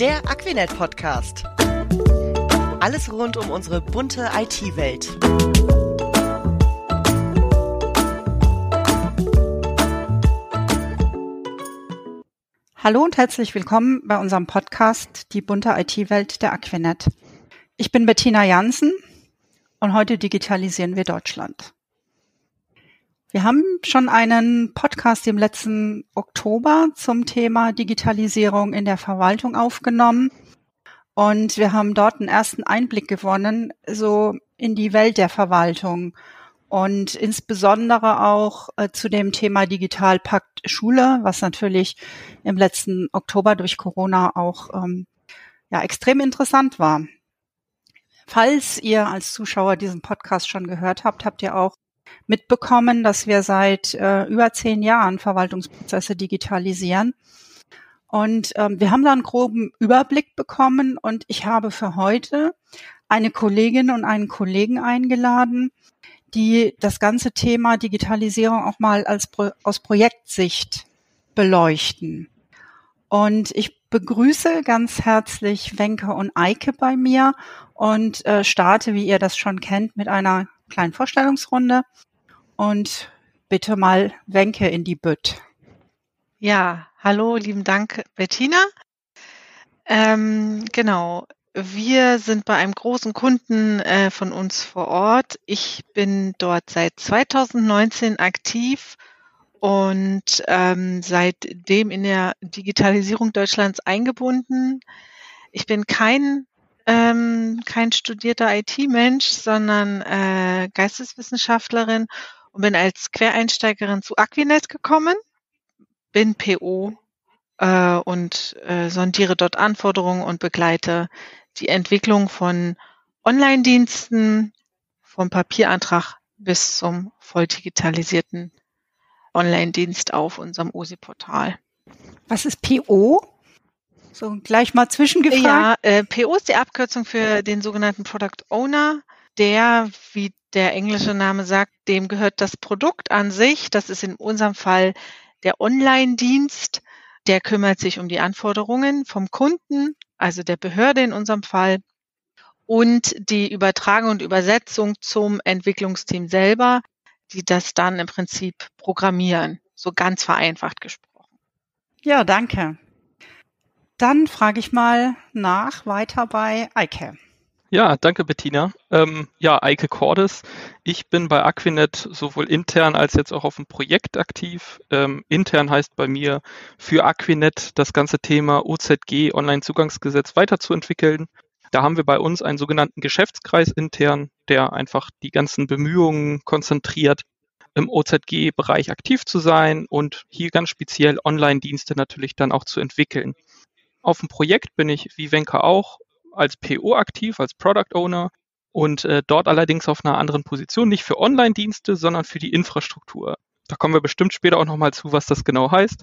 Der Aquinet Podcast. Alles rund um unsere bunte IT-Welt. Hallo und herzlich willkommen bei unserem Podcast Die bunte IT-Welt der Aquinet. Ich bin Bettina Jansen und heute digitalisieren wir Deutschland. Wir haben schon einen Podcast im letzten Oktober zum Thema Digitalisierung in der Verwaltung aufgenommen. Und wir haben dort einen ersten Einblick gewonnen, so in die Welt der Verwaltung und insbesondere auch äh, zu dem Thema Digitalpakt Schule, was natürlich im letzten Oktober durch Corona auch ähm, ja extrem interessant war. Falls ihr als Zuschauer diesen Podcast schon gehört habt, habt ihr auch mitbekommen, dass wir seit äh, über zehn Jahren Verwaltungsprozesse digitalisieren. Und ähm, wir haben da einen groben Überblick bekommen und ich habe für heute eine Kollegin und einen Kollegen eingeladen, die das ganze Thema Digitalisierung auch mal als Pro aus Projektsicht beleuchten. Und ich begrüße ganz herzlich Wenke und Eike bei mir und äh, starte, wie ihr das schon kennt, mit einer kleinen Vorstellungsrunde und bitte mal Wenke in die Bütt. Ja, hallo, lieben Dank, Bettina. Ähm, genau, wir sind bei einem großen Kunden äh, von uns vor Ort. Ich bin dort seit 2019 aktiv und ähm, seitdem in der Digitalisierung Deutschlands eingebunden. Ich bin kein ähm, kein studierter IT-Mensch, sondern äh, Geisteswissenschaftlerin und bin als Quereinsteigerin zu Aquinet gekommen, bin PO äh, und äh, sondiere dort Anforderungen und begleite die Entwicklung von Online-Diensten vom Papierantrag bis zum voll digitalisierten Online-Dienst auf unserem OSI-Portal. Was ist PO? So gleich mal zwischengefragt. Ja, äh, PO ist die Abkürzung für den sogenannten Product Owner. Der, wie der englische Name sagt, dem gehört das Produkt an sich. Das ist in unserem Fall der Online-Dienst. Der kümmert sich um die Anforderungen vom Kunden, also der Behörde in unserem Fall, und die Übertragung und Übersetzung zum Entwicklungsteam selber, die das dann im Prinzip programmieren, so ganz vereinfacht gesprochen. Ja, danke. Dann frage ich mal nach weiter bei Eike. Ja, danke Bettina. Ähm, ja, Eike Cordes. Ich bin bei Aquinet sowohl intern als jetzt auch auf dem Projekt aktiv. Ähm, intern heißt bei mir für Aquinet das ganze Thema OZG Online-Zugangsgesetz weiterzuentwickeln. Da haben wir bei uns einen sogenannten Geschäftskreis intern, der einfach die ganzen Bemühungen konzentriert, im OZG-Bereich aktiv zu sein und hier ganz speziell Online-Dienste natürlich dann auch zu entwickeln. Auf dem Projekt bin ich, wie Wenke auch, als PO aktiv, als Product Owner und äh, dort allerdings auf einer anderen Position, nicht für Online-Dienste, sondern für die Infrastruktur. Da kommen wir bestimmt später auch nochmal zu, was das genau heißt.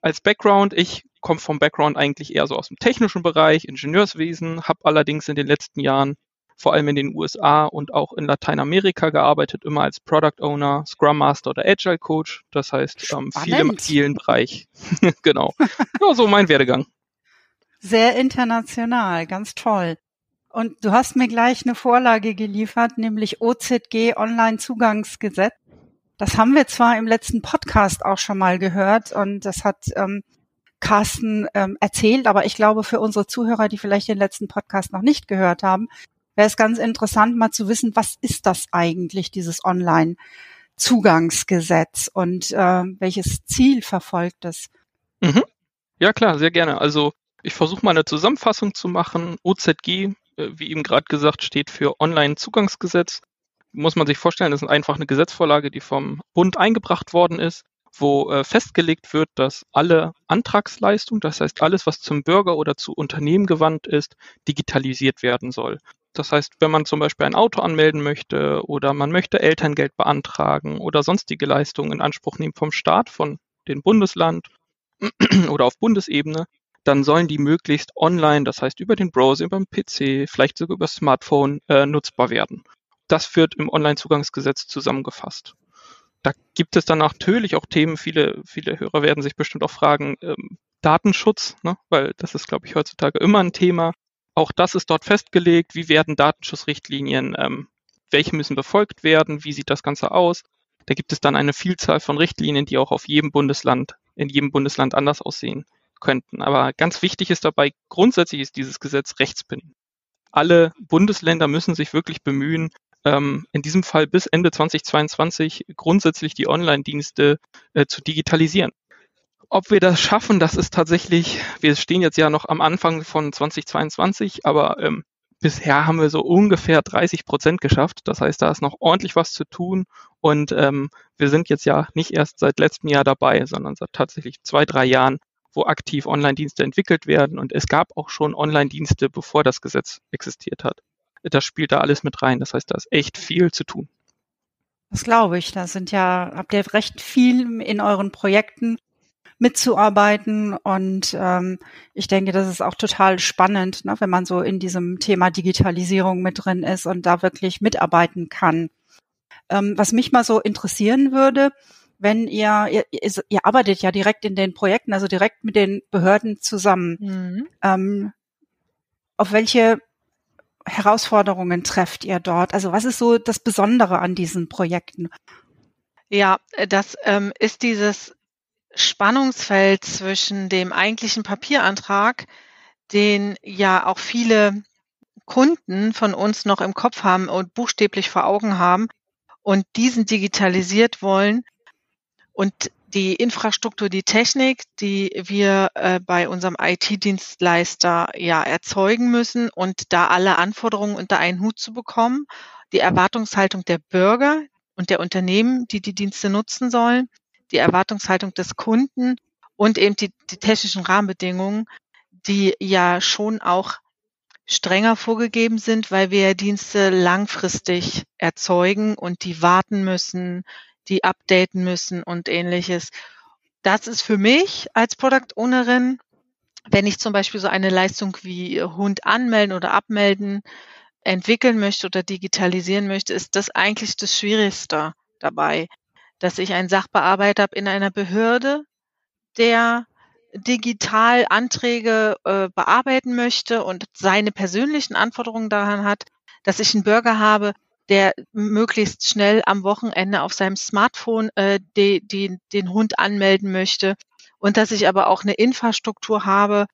Als Background, ich komme vom Background eigentlich eher so aus dem technischen Bereich, Ingenieurswesen, habe allerdings in den letzten Jahren vor allem in den USA und auch in Lateinamerika gearbeitet, immer als Product Owner, Scrum Master oder Agile Coach. Das heißt, ähm, viel im agilen Bereich. genau. Ja, so mein Werdegang sehr international, ganz toll. Und du hast mir gleich eine Vorlage geliefert, nämlich OZG Online-Zugangsgesetz. Das haben wir zwar im letzten Podcast auch schon mal gehört und das hat ähm, Carsten ähm, erzählt, aber ich glaube für unsere Zuhörer, die vielleicht den letzten Podcast noch nicht gehört haben, wäre es ganz interessant, mal zu wissen, was ist das eigentlich, dieses Online-Zugangsgesetz und äh, welches Ziel verfolgt es? Mhm. Ja klar, sehr gerne. Also ich versuche mal eine Zusammenfassung zu machen. OZG, äh, wie eben gerade gesagt, steht für Online-Zugangsgesetz. Muss man sich vorstellen, das ist einfach eine Gesetzvorlage, die vom Bund eingebracht worden ist, wo äh, festgelegt wird, dass alle Antragsleistungen, das heißt alles, was zum Bürger oder zu Unternehmen gewandt ist, digitalisiert werden soll. Das heißt, wenn man zum Beispiel ein Auto anmelden möchte oder man möchte Elterngeld beantragen oder sonstige Leistungen in Anspruch nehmen vom Staat, von dem Bundesland oder auf Bundesebene, dann sollen die möglichst online, das heißt über den Browser, über den PC, vielleicht sogar über das Smartphone äh, nutzbar werden. Das wird im Onlinezugangsgesetz zusammengefasst. Da gibt es dann natürlich auch Themen, viele, viele Hörer werden sich bestimmt auch fragen, ähm, Datenschutz, ne? weil das ist, glaube ich, heutzutage immer ein Thema. Auch das ist dort festgelegt. Wie werden Datenschutzrichtlinien, ähm, welche müssen befolgt werden? Wie sieht das Ganze aus? Da gibt es dann eine Vielzahl von Richtlinien, die auch auf jedem Bundesland, in jedem Bundesland anders aussehen könnten. Aber ganz wichtig ist dabei, grundsätzlich ist dieses Gesetz rechtsbindend. Alle Bundesländer müssen sich wirklich bemühen, ähm, in diesem Fall bis Ende 2022 grundsätzlich die Online-Dienste äh, zu digitalisieren. Ob wir das schaffen, das ist tatsächlich, wir stehen jetzt ja noch am Anfang von 2022, aber ähm, bisher haben wir so ungefähr 30 Prozent geschafft. Das heißt, da ist noch ordentlich was zu tun und ähm, wir sind jetzt ja nicht erst seit letztem Jahr dabei, sondern seit tatsächlich zwei, drei Jahren, wo aktiv Online-Dienste entwickelt werden und es gab auch schon Online-Dienste, bevor das Gesetz existiert hat das spielt da alles mit rein. Das heißt, da ist echt viel zu tun. Das glaube ich. Da sind ja, habt ihr recht viel in euren Projekten mitzuarbeiten und ähm, ich denke, das ist auch total spannend, ne, wenn man so in diesem Thema Digitalisierung mit drin ist und da wirklich mitarbeiten kann. Ähm, was mich mal so interessieren würde, wenn ihr, ihr, ihr arbeitet ja direkt in den Projekten, also direkt mit den Behörden zusammen. Mhm. Ähm, auf welche Herausforderungen trefft ihr dort? Also was ist so das Besondere an diesen Projekten? Ja, das ähm, ist dieses Spannungsfeld zwischen dem eigentlichen Papierantrag, den ja auch viele Kunden von uns noch im Kopf haben und buchstäblich vor Augen haben und diesen digitalisiert wollen und die Infrastruktur, die Technik, die wir äh, bei unserem IT-Dienstleister ja erzeugen müssen und da alle Anforderungen unter einen Hut zu bekommen, die Erwartungshaltung der Bürger und der Unternehmen, die die Dienste nutzen sollen, die Erwartungshaltung des Kunden und eben die, die technischen Rahmenbedingungen, die ja schon auch strenger vorgegeben sind, weil wir Dienste langfristig erzeugen und die warten müssen, die updaten müssen und ähnliches. Das ist für mich als Product Ownerin, wenn ich zum Beispiel so eine Leistung wie Hund anmelden oder abmelden entwickeln möchte oder digitalisieren möchte, ist das eigentlich das Schwierigste dabei, dass ich einen Sachbearbeiter habe in einer Behörde, der digital Anträge äh, bearbeiten möchte und seine persönlichen Anforderungen daran hat, dass ich einen Bürger habe, der möglichst schnell am Wochenende auf seinem Smartphone äh, die, die, den Hund anmelden möchte und dass ich aber auch eine Infrastruktur habe,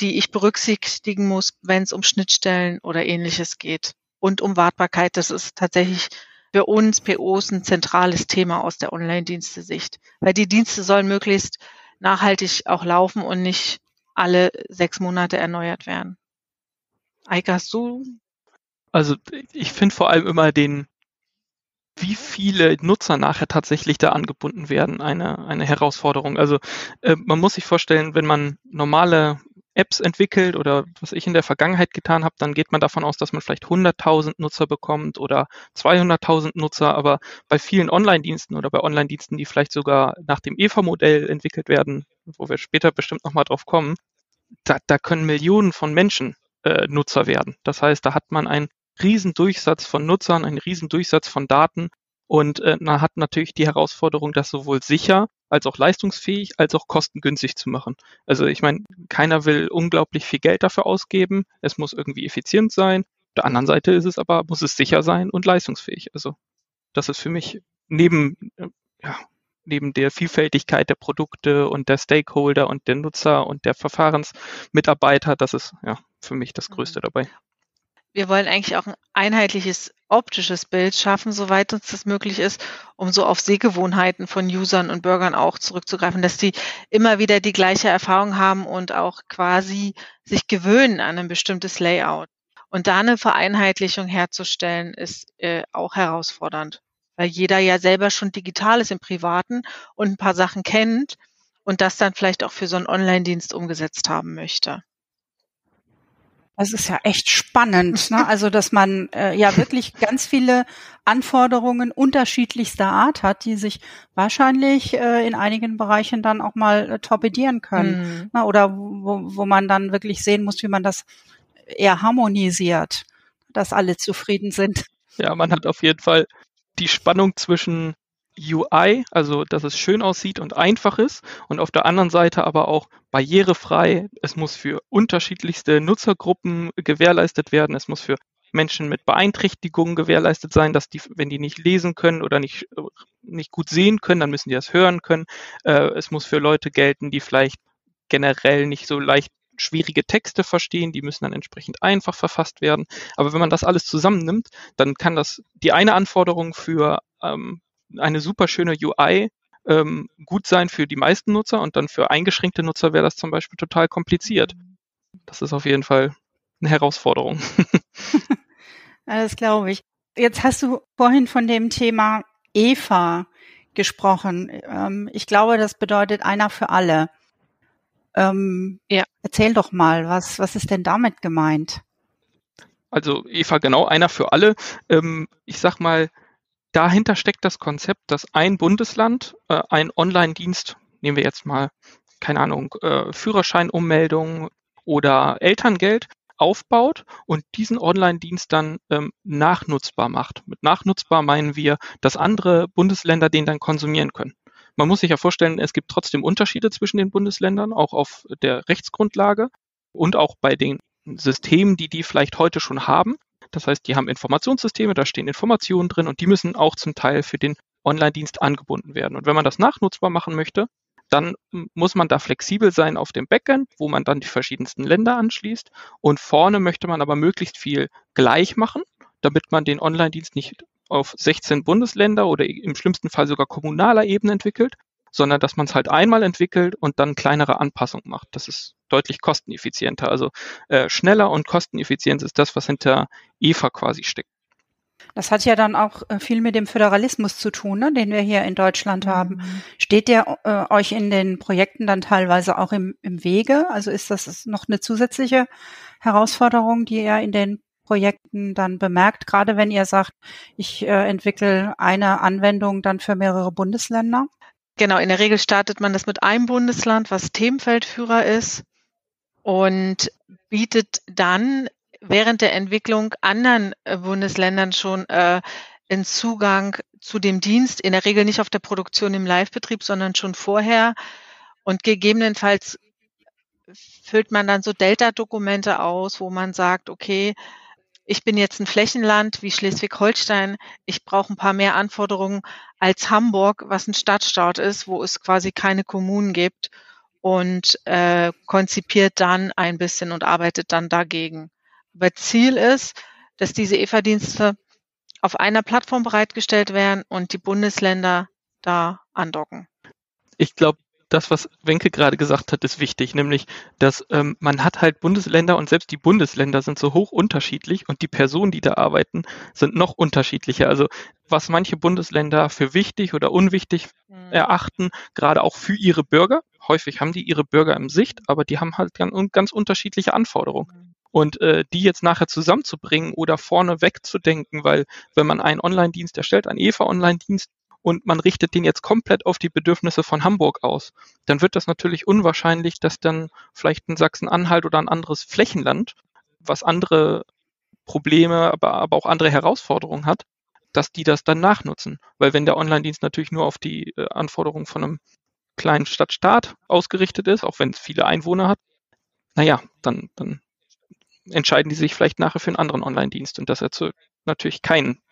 die ich berücksichtigen muss, wenn es um Schnittstellen oder ähnliches geht. Und um Wartbarkeit, das ist tatsächlich für uns POs ein zentrales Thema aus der Online-Dienste-Sicht. Weil die Dienste sollen möglichst nachhaltig auch laufen und nicht alle sechs Monate erneuert werden. Eike, hast du also ich finde vor allem immer den, wie viele Nutzer nachher tatsächlich da angebunden werden, eine, eine Herausforderung. Also äh, man muss sich vorstellen, wenn man normale Apps entwickelt oder was ich in der Vergangenheit getan habe, dann geht man davon aus, dass man vielleicht 100.000 Nutzer bekommt oder 200.000 Nutzer, aber bei vielen Online-Diensten oder bei Online-Diensten, die vielleicht sogar nach dem EVA-Modell entwickelt werden, wo wir später bestimmt nochmal drauf kommen, da, da können Millionen von Menschen äh, Nutzer werden. Das heißt, da hat man ein Riesendurchsatz von Nutzern, einen Riesendurchsatz von Daten und äh, man hat natürlich die Herausforderung, das sowohl sicher als auch leistungsfähig als auch kostengünstig zu machen. Also ich meine, keiner will unglaublich viel Geld dafür ausgeben. Es muss irgendwie effizient sein. Auf der anderen Seite ist es aber, muss es sicher sein und leistungsfähig. Also das ist für mich neben, äh, ja, neben der Vielfältigkeit der Produkte und der Stakeholder und der Nutzer und der Verfahrensmitarbeiter, das ist ja für mich das Größte mhm. dabei wir wollen eigentlich auch ein einheitliches optisches Bild schaffen, soweit uns das möglich ist, um so auf Sehgewohnheiten von Usern und Bürgern auch zurückzugreifen, dass die immer wieder die gleiche Erfahrung haben und auch quasi sich gewöhnen an ein bestimmtes Layout. Und da eine Vereinheitlichung herzustellen, ist äh, auch herausfordernd, weil jeder ja selber schon digital ist im Privaten und ein paar Sachen kennt und das dann vielleicht auch für so einen Online-Dienst umgesetzt haben möchte. Das ist ja echt spannend, ne? Also, dass man äh, ja wirklich ganz viele Anforderungen unterschiedlichster Art hat, die sich wahrscheinlich äh, in einigen Bereichen dann auch mal äh, torpedieren können. Mhm. Ne? Oder wo, wo man dann wirklich sehen muss, wie man das eher harmonisiert, dass alle zufrieden sind. Ja, man hat auf jeden Fall die Spannung zwischen UI, also dass es schön aussieht und einfach ist und auf der anderen Seite aber auch barrierefrei. Es muss für unterschiedlichste Nutzergruppen gewährleistet werden. Es muss für Menschen mit Beeinträchtigungen gewährleistet sein, dass die, wenn die nicht lesen können oder nicht, nicht gut sehen können, dann müssen die das hören können. Äh, es muss für Leute gelten, die vielleicht generell nicht so leicht schwierige Texte verstehen, die müssen dann entsprechend einfach verfasst werden. Aber wenn man das alles zusammennimmt, dann kann das die eine Anforderung für ähm, eine super schöne UI ähm, gut sein für die meisten Nutzer und dann für eingeschränkte Nutzer wäre das zum Beispiel total kompliziert. Das ist auf jeden Fall eine Herausforderung. das glaube ich. Jetzt hast du vorhin von dem Thema Eva gesprochen. Ähm, ich glaube, das bedeutet einer für alle. Ähm, ja. Erzähl doch mal, was, was ist denn damit gemeint? Also Eva, genau, einer für alle. Ähm, ich sag mal, dahinter steckt das Konzept, dass ein Bundesland äh, ein Online-Dienst, nehmen wir jetzt mal, keine Ahnung, äh, Führerscheinummeldung oder Elterngeld, aufbaut und diesen Online-Dienst dann ähm, nachnutzbar macht. Mit nachnutzbar meinen wir, dass andere Bundesländer den dann konsumieren können. Man muss sich ja vorstellen, es gibt trotzdem Unterschiede zwischen den Bundesländern, auch auf der Rechtsgrundlage und auch bei den Systemen, die die vielleicht heute schon haben. Das heißt, die haben Informationssysteme, da stehen Informationen drin und die müssen auch zum Teil für den Online-Dienst angebunden werden. Und wenn man das nachnutzbar machen möchte, dann muss man da flexibel sein auf dem Backend, wo man dann die verschiedensten Länder anschließt. Und vorne möchte man aber möglichst viel gleich machen, damit man den Online-Dienst nicht auf 16 Bundesländer oder im schlimmsten Fall sogar kommunaler Ebene entwickelt, sondern dass man es halt einmal entwickelt und dann kleinere Anpassungen macht. Das ist deutlich kosteneffizienter. Also äh, schneller und Kosteneffizienz ist das, was hinter EVA quasi steckt. Das hat ja dann auch äh, viel mit dem Föderalismus zu tun, ne, den wir hier in Deutschland haben. Mhm. Steht der äh, euch in den Projekten dann teilweise auch im, im Wege? Also ist das noch eine zusätzliche Herausforderung, die ihr in den Projekten dann bemerkt, gerade wenn ihr sagt, ich äh, entwickle eine Anwendung dann für mehrere Bundesländer? Genau, in der Regel startet man das mit einem Bundesland, was Themenfeldführer ist und bietet dann während der Entwicklung anderen äh, Bundesländern schon äh, einen Zugang zu dem Dienst, in der Regel nicht auf der Produktion im Live-Betrieb, sondern schon vorher. Und gegebenenfalls füllt man dann so Delta-Dokumente aus, wo man sagt, okay, ich bin jetzt ein Flächenland wie Schleswig-Holstein, ich brauche ein paar mehr Anforderungen als Hamburg, was ein Stadtstaat ist, wo es quasi keine Kommunen gibt und äh, konzipiert dann ein bisschen und arbeitet dann dagegen. Aber Ziel ist, dass diese EVA-Dienste auf einer Plattform bereitgestellt werden und die Bundesländer da andocken. Ich glaube, das, was Wenke gerade gesagt hat, ist wichtig, nämlich, dass ähm, man hat halt Bundesländer und selbst die Bundesländer sind so hoch unterschiedlich und die Personen, die da arbeiten, sind noch unterschiedlicher. Also was manche Bundesländer für wichtig oder unwichtig mhm. erachten, gerade auch für ihre Bürger. Häufig haben die ihre Bürger im Sicht, aber die haben halt ganz, ganz unterschiedliche Anforderungen. Mhm. Und äh, die jetzt nachher zusammenzubringen oder vorne wegzudenken, weil wenn man einen Online-Dienst erstellt, einen EVA-Online-Dienst, und man richtet den jetzt komplett auf die Bedürfnisse von Hamburg aus, dann wird das natürlich unwahrscheinlich, dass dann vielleicht ein Sachsen-Anhalt oder ein anderes Flächenland, was andere Probleme, aber, aber auch andere Herausforderungen hat, dass die das dann nachnutzen. Weil wenn der Online-Dienst natürlich nur auf die äh, Anforderungen von einem kleinen Stadtstaat ausgerichtet ist, auch wenn es viele Einwohner hat, naja, dann, dann entscheiden die sich vielleicht nachher für einen anderen Online-Dienst und das erzeugt natürlich keinen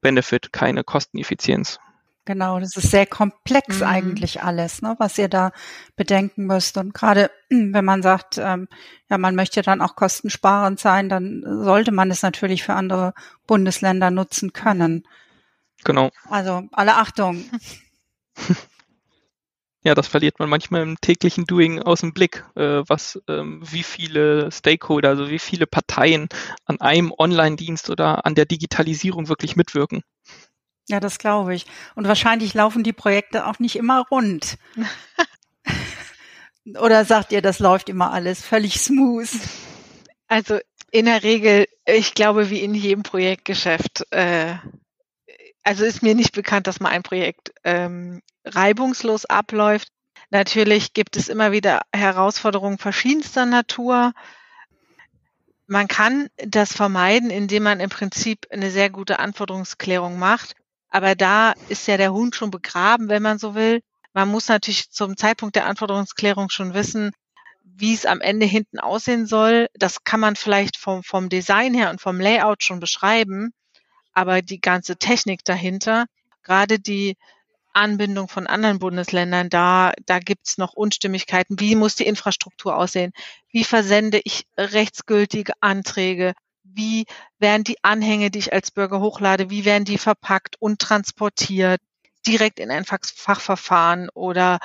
Benefit, keine Kosteneffizienz. Genau, das ist sehr komplex mhm. eigentlich alles, ne, was ihr da bedenken müsst. Und gerade wenn man sagt, ähm, ja, man möchte dann auch kostensparend sein, dann sollte man es natürlich für andere Bundesländer nutzen können. Genau. Also alle Achtung. ja, das verliert man manchmal im täglichen Doing aus dem Blick, äh, was, ähm, wie viele Stakeholder, also wie viele Parteien an einem Online-Dienst oder an der Digitalisierung wirklich mitwirken. Ja, das glaube ich. Und wahrscheinlich laufen die Projekte auch nicht immer rund. oder sagt ihr, das läuft immer alles völlig smooth? Also in der Regel, ich glaube, wie in jedem Projektgeschäft, äh, also ist mir nicht bekannt, dass mal ein Projekt ähm, reibungslos abläuft. Natürlich gibt es immer wieder Herausforderungen verschiedenster Natur. Man kann das vermeiden, indem man im Prinzip eine sehr gute Anforderungsklärung macht Aber da ist ja der Hund schon begraben, wenn man so will. Man muss natürlich zum Zeitpunkt der Anforderungsklärung schon wissen, wie es am Ende hinten aussehen soll. Das kann man vielleicht vom, vom Design her und vom Layout schon beschreiben. Aber die ganze Technik dahinter, gerade die Anbindung von anderen Bundesländern, da, da gibt's noch Unstimmigkeiten. Wie muss die Infrastruktur aussehen? Wie versende ich rechtsgültige Anträge? Wie werden die Anhänge, die ich als Bürger hochlade, wie werden die verpackt und transportiert? Direkt in ein Fachverfahren oder,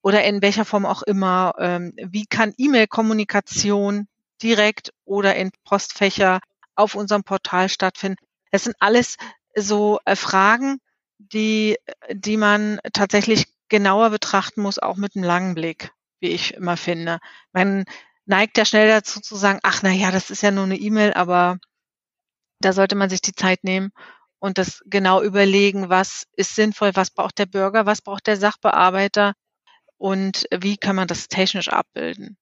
oder in welcher Form auch immer? Ähm, wie kann E-Mail-Kommunikation direkt oder in Postfächer auf unserem Portal stattfinden? Das sind alles so äh, Fragen, die, die man tatsächlich genauer betrachten muss, auch mit einem langen Blick, wie ich immer finde. Man neigt ja schnell dazu zu sagen, ach na ja, das ist ja nur eine E-Mail, aber da sollte man sich die Zeit nehmen und das genau überlegen, was ist sinnvoll, was braucht der Bürger, was braucht der Sachbearbeiter und wie kann man das technisch abbilden.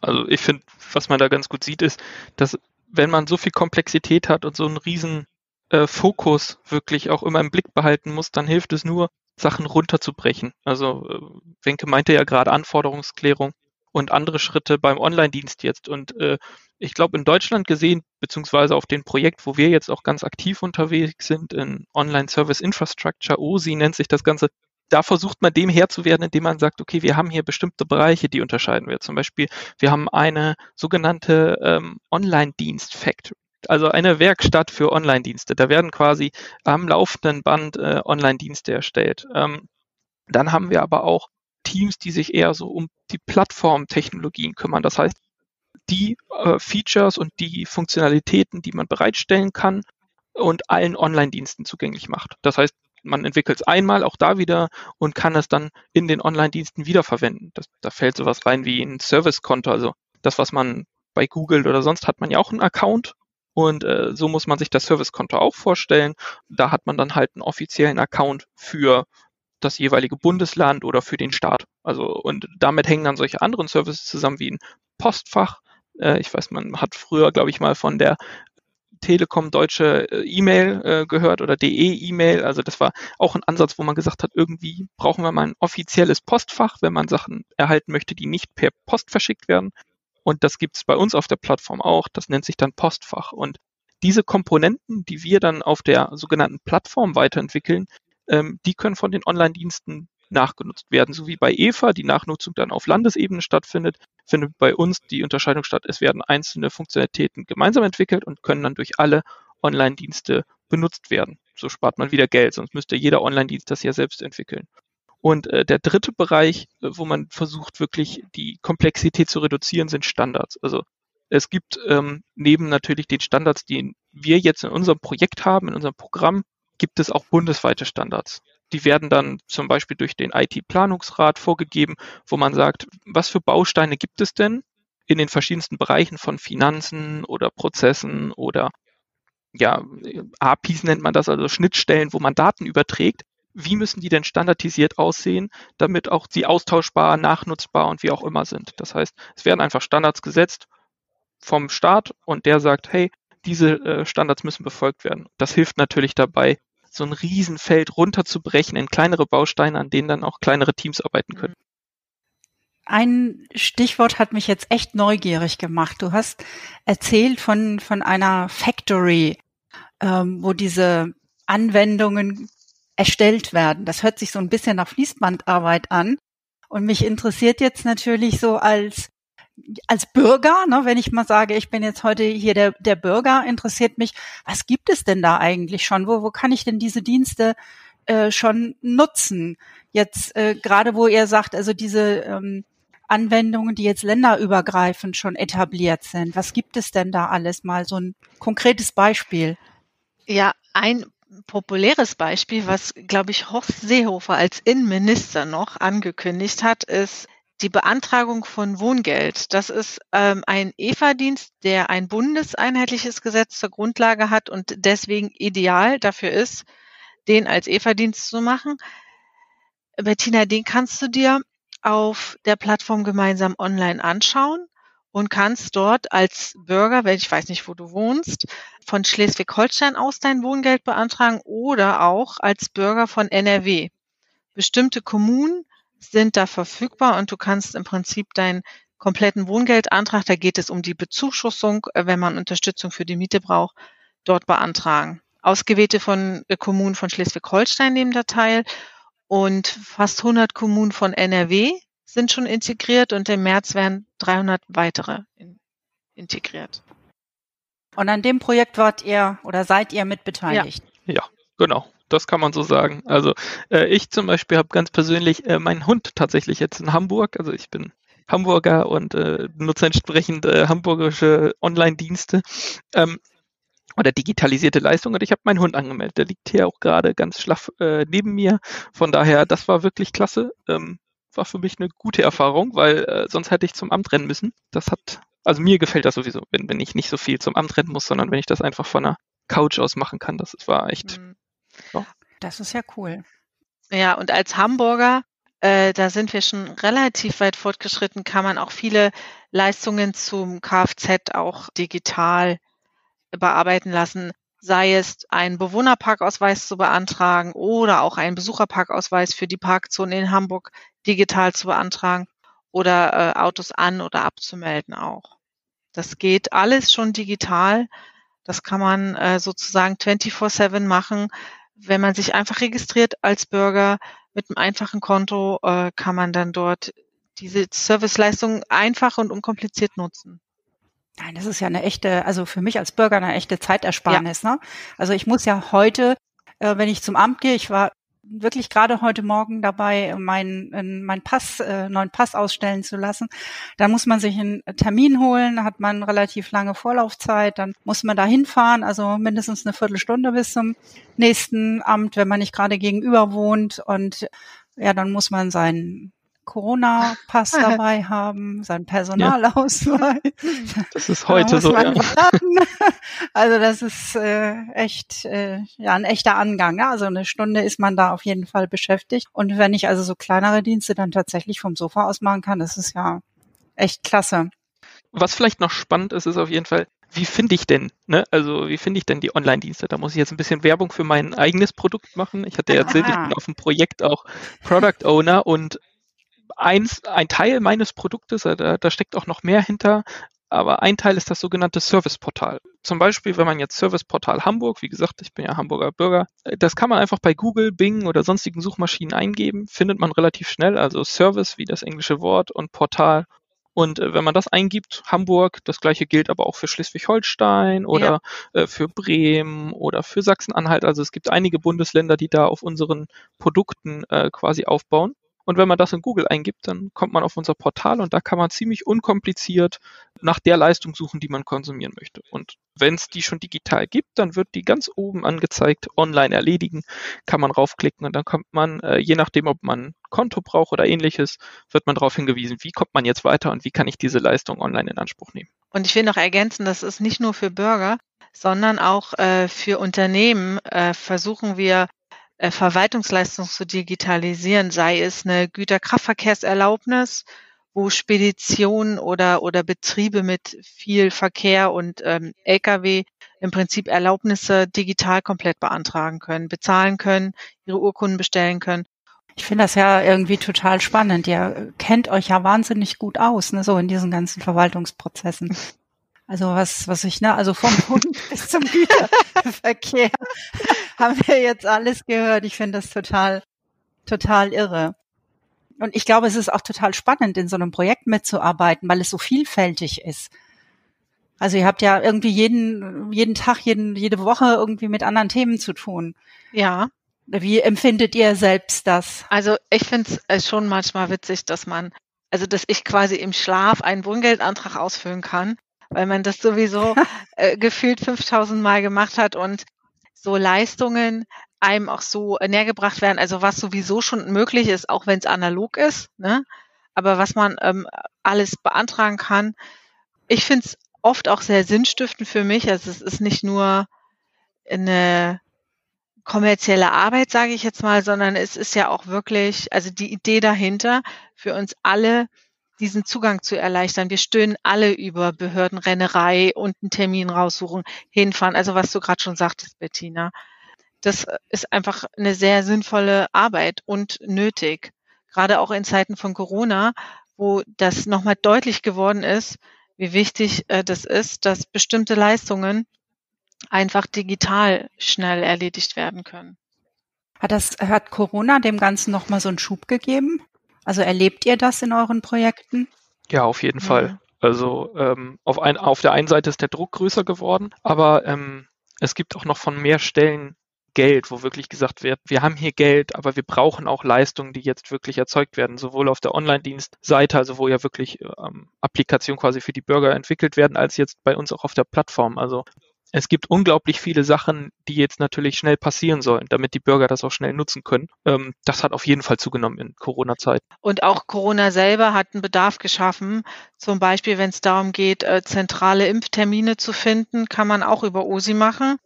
Also ich finde, was man da ganz gut sieht, ist, dass wenn man so viel Komplexität hat und so einen riesen äh, Fokus wirklich auch immer im Blick behalten muss, dann hilft es nur, Sachen runterzubrechen. Also äh, Wenke meinte ja gerade Anforderungsklärung und andere Schritte beim Online-Dienst jetzt. Und äh, ich glaube, in Deutschland gesehen, beziehungsweise auf dem Projekt, wo wir jetzt auch ganz aktiv unterwegs sind, in Online Service Infrastructure, OSI nennt sich das Ganze, da versucht man dem Herr zu werden, indem man sagt, okay, wir haben hier bestimmte Bereiche, die unterscheiden wir. Zum Beispiel, wir haben eine sogenannte ähm, Online-Dienst Factory. Also eine Werkstatt für Online-Dienste. Da werden quasi am laufenden Band äh, Online-Dienste erstellt. Ähm, dann haben wir aber auch Teams, die sich eher so um die Plattformtechnologien kümmern. Das heißt, die äh, Features und die Funktionalitäten, die man bereitstellen kann und allen Online-Diensten zugänglich macht. Das heißt, man entwickelt es einmal auch da wieder und kann es dann in den Online-Diensten wiederverwenden. Das, da fällt sowas rein wie ein Service-Konto, also das, was man bei Google oder sonst hat man ja auch einen Account und äh, so muss man sich das Servicekonto auch vorstellen. Da hat man dann halt einen offiziellen Account für das jeweilige Bundesland oder für den Staat. Also und damit hängen dann solche anderen Services zusammen wie ein Postfach. Äh, ich weiß, man hat früher, glaube ich, mal von der Telekom deutsche äh, E-Mail äh, gehört oder DE E-Mail. Also das war auch ein Ansatz, wo man gesagt hat, irgendwie brauchen wir mal ein offizielles Postfach, wenn man Sachen erhalten möchte, die nicht per Post verschickt werden. Und das gibt es bei uns auf der Plattform auch. Das nennt sich dann Postfach. Und diese Komponenten, die wir dann auf der sogenannten Plattform weiterentwickeln, ähm, die können von den Online-Diensten nachgenutzt werden. So wie bei EVA die Nachnutzung dann auf Landesebene stattfindet, findet bei uns die Unterscheidung statt. Es werden einzelne Funktionalitäten gemeinsam entwickelt und können dann durch alle Online-Dienste benutzt werden. So spart man wieder Geld, sonst müsste jeder Online-Dienst das ja selbst entwickeln. Und äh, der dritte Bereich, äh, wo man versucht, wirklich die Komplexität zu reduzieren, sind Standards. Also es gibt ähm, neben natürlich den Standards, die wir jetzt in unserem Projekt haben, in unserem Programm, gibt es auch bundesweite Standards. Die werden dann zum Beispiel durch den IT-Planungsrat vorgegeben, wo man sagt, was für Bausteine gibt es denn in den verschiedensten Bereichen von Finanzen oder Prozessen oder ja, APIs nennt man das, also Schnittstellen, wo man Daten überträgt. Wie müssen die denn standardisiert aussehen, damit auch sie austauschbar, nachnutzbar und wie auch immer sind? Das heißt, es werden einfach Standards gesetzt vom Staat und der sagt, hey, diese äh, Standards müssen befolgt werden. Das hilft natürlich dabei, so ein Riesenfeld runterzubrechen in kleinere Bausteine, an denen dann auch kleinere Teams arbeiten können. Ein Stichwort hat mich jetzt echt neugierig gemacht. Du hast erzählt von, von einer Factory, ähm, wo diese Anwendungen erstellt werden. Das hört sich so ein bisschen nach Fließbandarbeit an. Und mich interessiert jetzt natürlich so als als Bürger, ne, wenn ich mal sage, ich bin jetzt heute hier der, der Bürger, interessiert mich, was gibt es denn da eigentlich schon? Wo, wo kann ich denn diese Dienste äh, schon nutzen? Jetzt äh, gerade wo ihr sagt, also diese ähm, Anwendungen, die jetzt länderübergreifend schon etabliert sind, was gibt es denn da alles? Mal so ein konkretes Beispiel. Ja, ein populäres Beispiel, was, glaube ich, Horst Seehofer als Innenminister noch angekündigt hat, ist die Beantragung von Wohngeld, das ist ähm, ein EFA-Dienst, der ein bundeseinheitliches Gesetz zur Grundlage hat und deswegen ideal dafür ist, den als EFA-Dienst zu machen. Bettina, den kannst du dir auf der Plattform gemeinsam online anschauen und kannst dort als Bürger, wenn ich weiß nicht, wo du wohnst, von Schleswig-Holstein aus dein Wohngeld beantragen oder auch als Bürger von NRW. Bestimmte Kommunen sind da verfügbar und du kannst im Prinzip deinen kompletten Wohngeldantrag, da geht es um die Bezuschussung, äh, wenn man Unterstützung für die Miete braucht, dort beantragen. Ausgewählte von äh, Kommunen von Schleswig-Holstein nehmen da teil und fast 100 Kommunen von NRW sind schon integriert und im März werden 300 weitere in, integriert. Und an dem Projekt wart ihr oder seid ihr mit beteiligt? Ja, ja genau. Das kann man so sagen. Also äh, ich zum Beispiel habe ganz persönlich äh, meinen Hund tatsächlich jetzt in Hamburg. Also ich bin Hamburger und äh, nutze entsprechend äh, hamburgische Online-Dienste. Ähm, oder digitalisierte Leistung und ich habe meinen Hund angemeldet. Der liegt hier auch gerade ganz schlaff äh, neben mir. Von daher, das war wirklich klasse. Ähm, war für mich eine gute Erfahrung, weil äh, sonst hätte ich zum Amt rennen müssen. Das hat, also mir gefällt das sowieso, wenn, wenn ich nicht so viel zum Amt rennen muss, sondern wenn ich das einfach von der Couch aus machen kann. Das war echt. Mhm. Ja. Das ist ja cool. Ja, und als Hamburger, äh, da sind wir schon relativ weit fortgeschritten, kann man auch viele Leistungen zum Kfz auch digital bearbeiten lassen, sei es einen Bewohnerparkausweis zu beantragen oder auch einen Besucherparkausweis für die Parkzone in Hamburg digital zu beantragen oder äh, Autos an oder abzumelden auch. Das geht alles schon digital. Das kann man äh, sozusagen 24/7 machen. Wenn man sich einfach registriert als Bürger mit einem einfachen Konto, äh, kann man dann dort diese Serviceleistung einfach und unkompliziert nutzen. Nein, das ist ja eine echte, also für mich als Bürger eine echte Zeitersparnis. Ja. Ne? Also ich muss ja heute, äh, wenn ich zum Amt gehe, ich war wirklich gerade heute Morgen dabei, meinen mein Pass, äh, neuen Pass ausstellen zu lassen. Da muss man sich einen Termin holen, hat man relativ lange Vorlaufzeit, dann muss man da hinfahren, also mindestens eine Viertelstunde bis zum nächsten Amt, wenn man nicht gerade gegenüber wohnt. Und ja, dann muss man seinen Corona-Pass dabei haben, seinen Personalausweis. Das ist heute so. Ja. Also das ist äh, echt äh, ja ein echter Angang. Ne? Also eine Stunde ist man da auf jeden Fall beschäftigt. Und wenn ich also so kleinere Dienste dann tatsächlich vom Sofa aus machen kann, das ist ja echt klasse. Was vielleicht noch spannend ist, ist auf jeden Fall, wie finde ich denn, ne? Also wie finde ich denn die Online-Dienste? Da muss ich jetzt ein bisschen Werbung für mein eigenes Produkt machen. Ich hatte ja erzählt, ich bin auf dem Projekt auch Product Owner und eins, ein Teil meines Produktes, äh, da, da steckt auch noch mehr hinter, aber ein Teil ist das sogenannte Serviceportal. Zum Beispiel, wenn man jetzt Serviceportal Hamburg, wie gesagt, ich bin ja Hamburger Bürger, äh, das kann man einfach bei Google, Bing oder sonstigen Suchmaschinen eingeben, findet man relativ schnell, also Service wie das englische Wort und Portal. Und äh, wenn man das eingibt, Hamburg, das gleiche gilt aber auch für Schleswig-Holstein oder ja. für Bremen oder für Sachsen-Anhalt. Also es gibt einige Bundesländer, die da auf unseren Produkten quasi aufbauen. Und wenn man das in Google eingibt, dann kommt man auf unser Portal und da kann man ziemlich unkompliziert nach der Leistung suchen, die man konsumieren möchte. Und wenn es die schon digital gibt, dann wird die ganz oben angezeigt, online erledigen, kann man raufklicken und dann kommt man, äh, je nachdem, ob man Konto braucht oder ähnliches, wird man darauf hingewiesen, wie kommt man jetzt weiter und wie kann ich diese Leistung online in Anspruch nehmen. Und ich will noch ergänzen, das ist nicht nur für Bürger, sondern auch äh, für Unternehmen äh, versuchen wir Verwaltungsleistung zu digitalisieren, sei es eine Güterkraftverkehrserlaubnis, wo Speditionen oder, oder Betriebe mit viel Verkehr und ähm, Lkw im Prinzip Erlaubnisse digital komplett beantragen können, bezahlen können, ihre Urkunden bestellen können. Ich finde das ja irgendwie total spannend. Ihr kennt euch ja wahnsinnig gut aus, ne, so in diesen ganzen Verwaltungsprozessen. Also was, was ich, ne, also vom Hund bis zum Güterverkehr haben wir jetzt alles gehört. Ich finde das total, total irre. Und ich glaube, es ist auch total spannend, in so einem Projekt mitzuarbeiten, weil es so vielfältig ist. Also ihr habt ja irgendwie jeden, jeden Tag, jeden, jede Woche irgendwie mit anderen Themen zu tun. Ja. Wie empfindet ihr selbst das? Also ich finde es schon manchmal witzig, dass man, also dass ich quasi im Schlaf einen Wohngeldantrag ausfüllen kann weil man das sowieso äh, gefühlt 5000 Mal gemacht hat und so Leistungen einem auch so näher gebracht werden, also was sowieso schon möglich ist, auch wenn es analog ist, ne? aber was man ähm, alles beantragen kann. Ich finde es oft auch sehr sinnstiftend für mich. Also es ist nicht nur eine kommerzielle Arbeit, sage ich jetzt mal, sondern es ist ja auch wirklich, also die Idee dahinter, für uns alle diesen Zugang zu erleichtern. Wir stöhnen alle über Behördenrennerei und einen Termin raussuchen, hinfahren. Also was du gerade schon sagtest, Bettina. Das ist einfach eine sehr sinnvolle Arbeit und nötig. Gerade auch in Zeiten von Corona, wo das nochmal deutlich geworden ist, wie wichtig äh, das ist, dass bestimmte Leistungen einfach digital schnell erledigt werden können. Hat das, hat Corona dem Ganzen nochmal so einen Schub gegeben? Also erlebt ihr das in euren Projekten? Ja, auf jeden mhm. Fall. Also ähm, auf, ein, auf der einen Seite ist der Druck größer geworden, aber ähm, es gibt auch noch von mehr Stellen Geld, wo wirklich gesagt wird, wir haben hier Geld, aber wir brauchen auch Leistungen, die jetzt wirklich erzeugt werden, sowohl auf der Online-Dienstseite, also wo ja wirklich ähm, Applikationen quasi für die Bürger entwickelt werden, als jetzt bei uns auch auf der Plattform. Also es gibt unglaublich viele Sachen, die jetzt natürlich schnell passieren sollen, damit die Bürger das auch schnell nutzen können. Ähm, das hat auf jeden Fall zugenommen in Corona-Zeit. Und auch Corona selber hat einen Bedarf geschaffen. Zum Beispiel, wenn es darum geht, äh, zentrale Impftermine zu finden, kann man auch über OSI machen.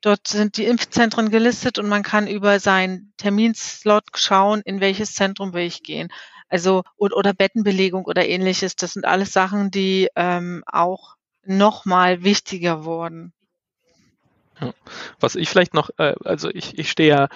Dort sind die Impfzentren gelistet und man kann über seinen Terminslot schauen, in welches Zentrum will ich gehen. Also oder Bettenbelegung oder ähnliches. Das sind alles Sachen, die ähm, auch nochmal wichtiger wurden. Was ich vielleicht noch, äh, also ich, ich stehe ja,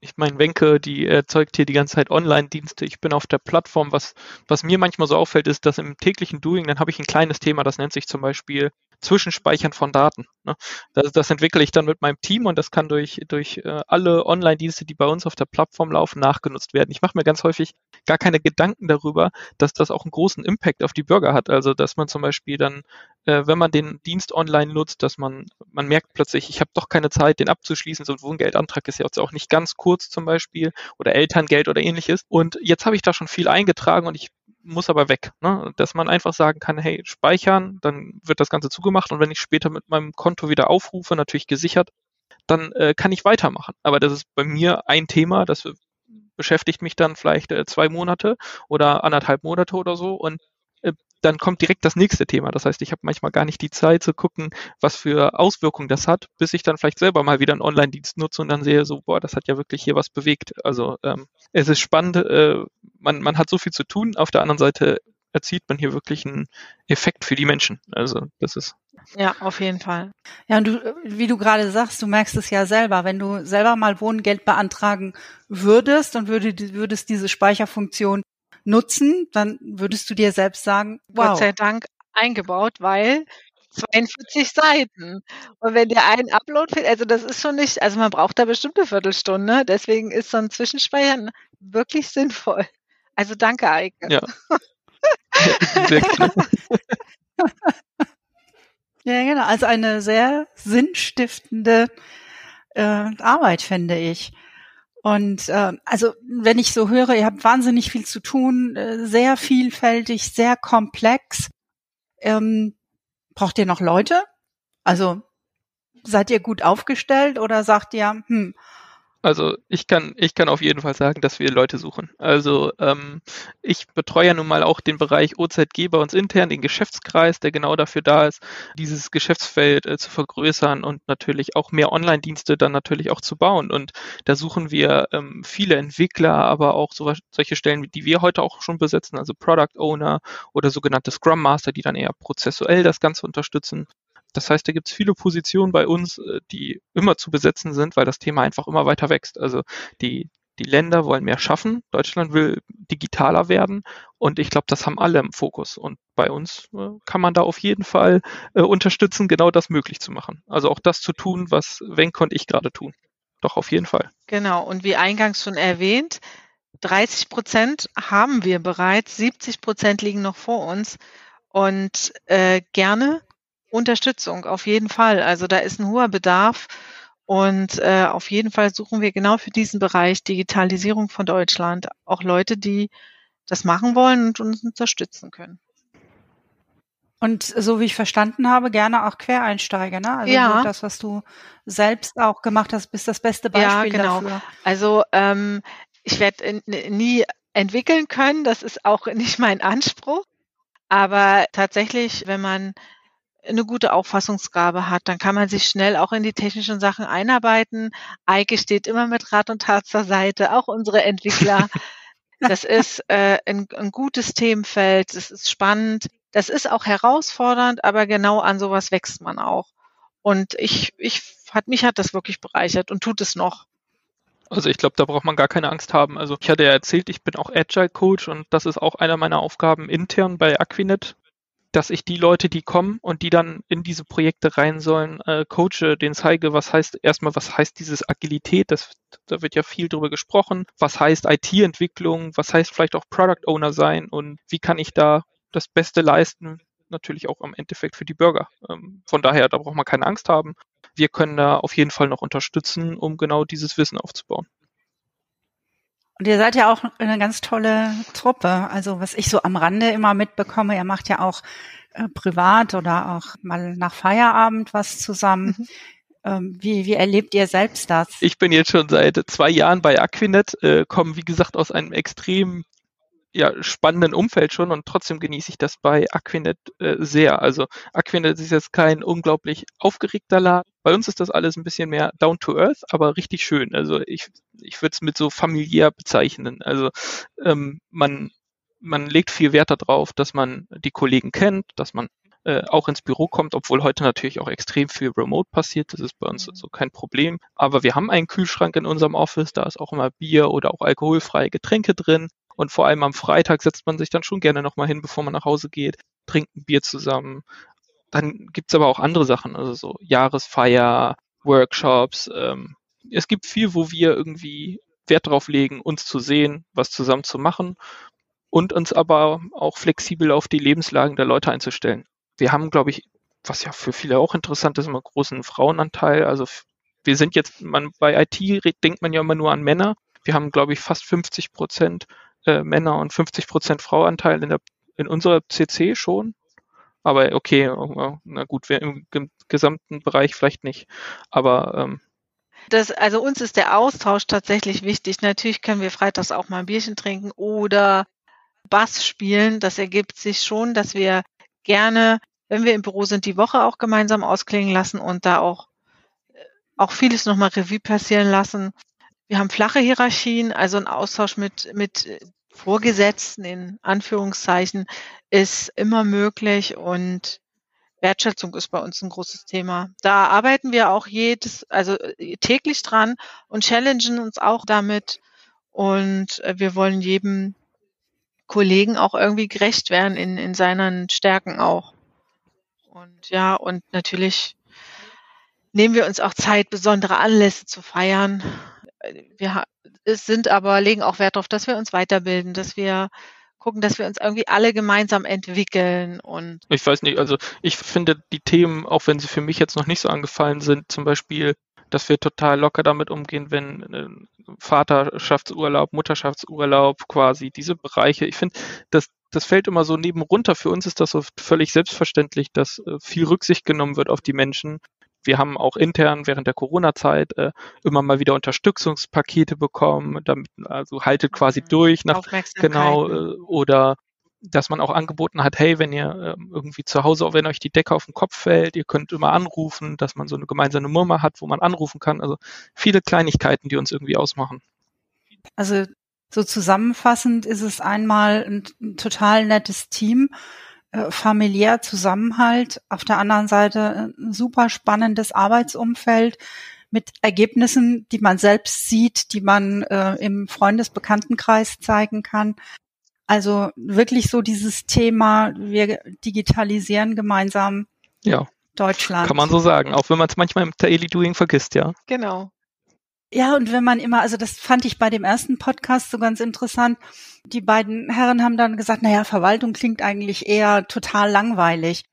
ich meine, Wenke, die erzeugt hier die ganze Zeit Online-Dienste. Ich bin auf der Plattform. Was, was mir manchmal so auffällt, ist, dass im täglichen Doing, dann habe ich ein kleines Thema, das nennt sich zum Beispiel Zwischenspeichern von Daten. Ne? Das, das entwickle ich dann mit meinem Team und das kann durch, durch äh, alle Online-Dienste, die bei uns auf der Plattform laufen, nachgenutzt werden. Ich mache mir ganz häufig gar keine Gedanken darüber, dass das auch einen großen Impact auf die Bürger hat. Also dass man zum Beispiel dann, äh, wenn man den Dienst online nutzt, dass man, man merkt plötzlich, ich habe doch keine Zeit, den abzuschließen. So ein Wohngeldantrag ist ja auch nicht ganz kurz zum Beispiel oder Elterngeld oder ähnliches. Und jetzt habe ich da schon viel eingetragen und ich muss aber weg. Ne? Dass man einfach sagen kann, hey, speichern, dann wird das Ganze zugemacht und wenn ich später mit meinem Konto wieder aufrufe, natürlich gesichert, dann äh, kann ich weitermachen. Aber das ist bei mir ein Thema, das beschäftigt mich dann vielleicht äh, zwei Monate oder anderthalb Monate oder so und dann kommt direkt das nächste Thema. Das heißt, ich habe manchmal gar nicht die Zeit zu gucken, was für Auswirkungen das hat, bis ich dann vielleicht selber mal wieder einen Online-Dienst nutze und dann sehe, so, boah, das hat ja wirklich hier was bewegt. Also ähm, es ist spannend, äh, man, man hat so viel zu tun. Auf der anderen Seite erzielt man hier wirklich einen Effekt für die Menschen. Also das ist. Ja, auf jeden Fall. Ja, und du, wie du gerade sagst, du merkst es ja selber, wenn du selber mal Wohngeld beantragen würdest und würde, würdest diese Speicherfunktion nutzen, dann würdest du dir selbst sagen, wow. Gott sei Dank eingebaut, weil 42 Seiten. Und wenn dir ein Upload fehlt, also das ist schon nicht, also man braucht da bestimmt eine Viertelstunde, deswegen ist so ein Zwischenspeichern wirklich sinnvoll. Also danke, Eike. Ja. sehr ja, genau. Also eine sehr sinnstiftende äh, Arbeit, finde ich. Und äh, also wenn ich so höre, ihr habt wahnsinnig viel zu tun, äh, sehr vielfältig, sehr komplex. Ähm, braucht ihr noch Leute? Also seid ihr gut aufgestellt oder sagt ihr, hm, also ich kann, ich kann auf jeden Fall sagen, dass wir Leute suchen. Also ähm, ich betreue ja nun mal auch den Bereich OZG bei uns intern, den Geschäftskreis, der genau dafür da ist, dieses Geschäftsfeld äh, zu vergrößern und natürlich auch mehr Online-Dienste dann natürlich auch zu bauen. Und da suchen wir ähm, viele Entwickler, aber auch so, solche Stellen, die wir heute auch schon besetzen, also Product Owner oder sogenannte Scrum Master, die dann eher prozessuell das Ganze unterstützen. Das heißt, da gibt es viele Positionen bei uns, äh, die immer zu besetzen sind, weil das Thema einfach immer weiter wächst. Also die, die Länder wollen mehr schaffen, Deutschland will digitaler werden und ich glaube, das haben alle im Fokus. Und bei uns äh, kann man da auf jeden Fall äh, unterstützen, genau das möglich zu machen. Also auch das zu tun, was Wenk und ich gerade tun. Doch auf jeden Fall. Genau. Und wie eingangs schon erwähnt, 30 Prozent haben wir bereits, 70 Prozent liegen noch vor uns. Und äh, gerne Unterstützung, auf jeden Fall. Also da ist ein hoher Bedarf. Und äh, auf jeden Fall suchen wir genau für diesen Bereich Digitalisierung von Deutschland auch Leute, die das machen wollen und uns unterstützen können. Und so wie ich verstanden habe, gerne auch Quereinsteiger, ne? Also ja. das, was du selbst auch gemacht hast, bist das beste Beispiel ja, genau. dafür. Also ähm, ich werde nie entwickeln können, das ist auch nicht mein Anspruch. Aber tatsächlich, wenn man eine gute Auffassungsgabe hat, dann kann man sich schnell auch in die technischen Sachen einarbeiten. Eike steht immer mit Rat und Tat zur Seite, auch unsere Entwickler. Das ist äh, ein, ein gutes Themenfeld, das ist spannend, das ist auch herausfordernd, aber genau an sowas wächst man auch. Und ich, ich hat mich hat das wirklich bereichert und tut es noch. Also ich glaube, da braucht man gar keine Angst haben. Also ich hatte ja erzählt, ich bin auch Agile Coach und das ist auch einer meiner Aufgaben intern bei Aquinet, dass ich die Leute, die kommen und die dann in diese Projekte rein sollen, äh, coache, denen zeige, was heißt erstmal, was heißt dieses Agilität, das, da wird ja viel drüber gesprochen, was heißt IT-Entwicklung, was heißt vielleicht auch Product Owner sein und wie kann ich da das Beste leisten, natürlich auch im Endeffekt für die Bürger. Ähm, von daher, da braucht man keine Angst haben. Wir können da auf jeden Fall noch unterstützen, um genau dieses Wissen aufzubauen. Und ihr seid ja auch eine ganz tolle Truppe. Also was ich so am Rande immer mitbekomme, ihr macht ja auch äh, privat oder auch mal nach Feierabend was zusammen. Mhm. Ähm, wie, wie erlebt ihr selbst das? Ich bin jetzt schon seit zwei Jahren bei Aquinet, äh, komme wie gesagt aus einem extrem ja, spannenden Umfeld schon und trotzdem genieße ich das bei Aquinet äh, sehr. Also Aquinet ist jetzt kein unglaublich aufgeregter Laden. Bei uns ist das alles ein bisschen mehr down to earth, aber richtig schön. Also ich, ich würde es mit so familiär bezeichnen. Also ähm, man, man legt viel Wert darauf, dass man die Kollegen kennt, dass man äh, auch ins Büro kommt, obwohl heute natürlich auch extrem viel Remote passiert. Das ist bei uns mhm. so kein Problem. Aber wir haben einen Kühlschrank in unserem Office, da ist auch immer Bier oder auch alkoholfreie Getränke drin. Und vor allem am Freitag setzt man sich dann schon gerne nochmal hin, bevor man nach Hause geht, trinkt ein Bier zusammen. Dann gibt's aber auch andere Sachen, also so Jahresfeier, Workshops. Ähm, es gibt viel, wo wir irgendwie Wert drauf legen, uns zu sehen, was zusammen zu machen und uns aber auch flexibel auf die Lebenslagen der Leute einzustellen. Wir haben, glaube ich, was ja für viele auch interessant ist, immer großen Frauenanteil. Also wir sind jetzt, man bei IT denkt man ja immer nur an Männer. Wir haben, glaube ich, fast 50 Prozent äh, Männer und 50 Prozent Frauanteil in, der, in unserer CC schon. Aber okay, na gut, wir im gesamten Bereich vielleicht nicht. Aber ähm, das, also uns ist der Austausch tatsächlich wichtig. Natürlich können wir freitags auch mal ein Bierchen trinken oder Bass spielen. Das ergibt sich schon, dass wir gerne, wenn wir im Büro sind, die Woche auch gemeinsam ausklingen lassen und da auch, auch vieles nochmal Revue passieren lassen. Wir haben flache Hierarchien, also ein Austausch mit, mit Vorgesetzten in Anführungszeichen ist immer möglich und Wertschätzung ist bei uns ein großes Thema. Da arbeiten wir auch jedes, also äh, täglich dran und challengen uns auch damit. Und äh, wir wollen jedem Kollegen auch irgendwie gerecht werden in, in seinen Stärken auch. Und ja, und natürlich nehmen wir uns auch Zeit, besondere Anlässe zu feiern wir sind aber, legen auch Wert darauf, dass wir uns weiterbilden, dass wir gucken, dass wir uns irgendwie alle gemeinsam entwickeln und. Ich weiß nicht, also ich finde die Themen, auch wenn sie für mich jetzt noch nicht so angefallen sind, zum Beispiel, dass wir total locker damit umgehen, wenn äh, Vaterschaftsurlaub, Mutterschaftsurlaub quasi, diese Bereiche. Ich finde, das, das fällt immer so neben runter. Für uns ist das so völlig selbstverständlich, dass äh, viel Rücksicht genommen wird auf die Menschen wir haben auch intern während der Corona-Zeit äh, immer mal wieder Unterstützungspakete bekommen, damit also haltet quasi mhm. durch nach genau äh, oder dass man auch angeboten hat, hey, wenn ihr äh, irgendwie zu Hause, wenn euch die Decke auf den Kopf fällt, ihr könnt immer anrufen, dass man so eine gemeinsame Nummer hat, wo man anrufen kann. Also viele Kleinigkeiten, die uns irgendwie ausmachen. Also so zusammenfassend ist es einmal ein, ein total nettes Team äh, familiär Zusammenhalt, auf der anderen Seite ein super spannendes Arbeitsumfeld mit Ergebnissen, die man selbst sieht, die man äh, im Freundesbekanntenkreis zeigen kann. Also wirklich so dieses Thema, wir digitalisieren gemeinsam ja. Deutschland. Kann man so sagen, auch wenn man es manchmal im Daily Doing vergisst, ja. Genau. Ja, und wenn man immer, also das fand ich bei dem ersten Podcast so ganz interessant. Die beiden Herren haben dann gesagt, naja, Verwaltung klingt eigentlich eher total langweilig.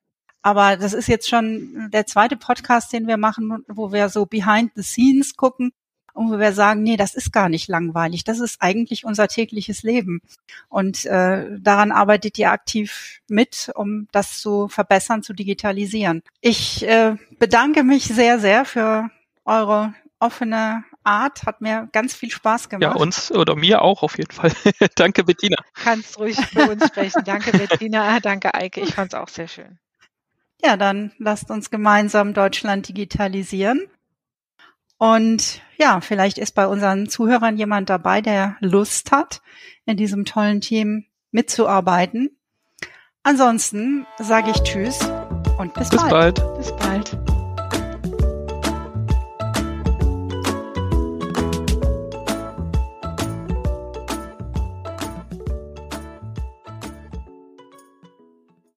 Aber das ist jetzt schon der zweite Podcast, den wir machen, wo wir so behind the scenes gucken und wo wir sagen, nee, das ist gar nicht langweilig. Das ist eigentlich unser tägliches Leben. Und äh, daran arbeitet ihr aktiv mit, um das zu verbessern, zu digitalisieren. Ich äh, bedanke mich sehr, sehr für eure offene Art. Hat mir ganz viel Spaß gemacht. Ja, uns oder mir auch auf jeden Fall. danke, Bettina. Kannst ruhig für uns sprechen. Danke, Bettina. Danke, Eike. Ich fand es auch sehr schön. Ja, dann lasst uns gemeinsam Deutschland digitalisieren. Und ja, vielleicht ist bei unseren Zuhörern jemand dabei, der Lust hat, in diesem tollen Team mitzuarbeiten. Ansonsten sage ich Tschüss und bis, bis bald. bald. Bis bald.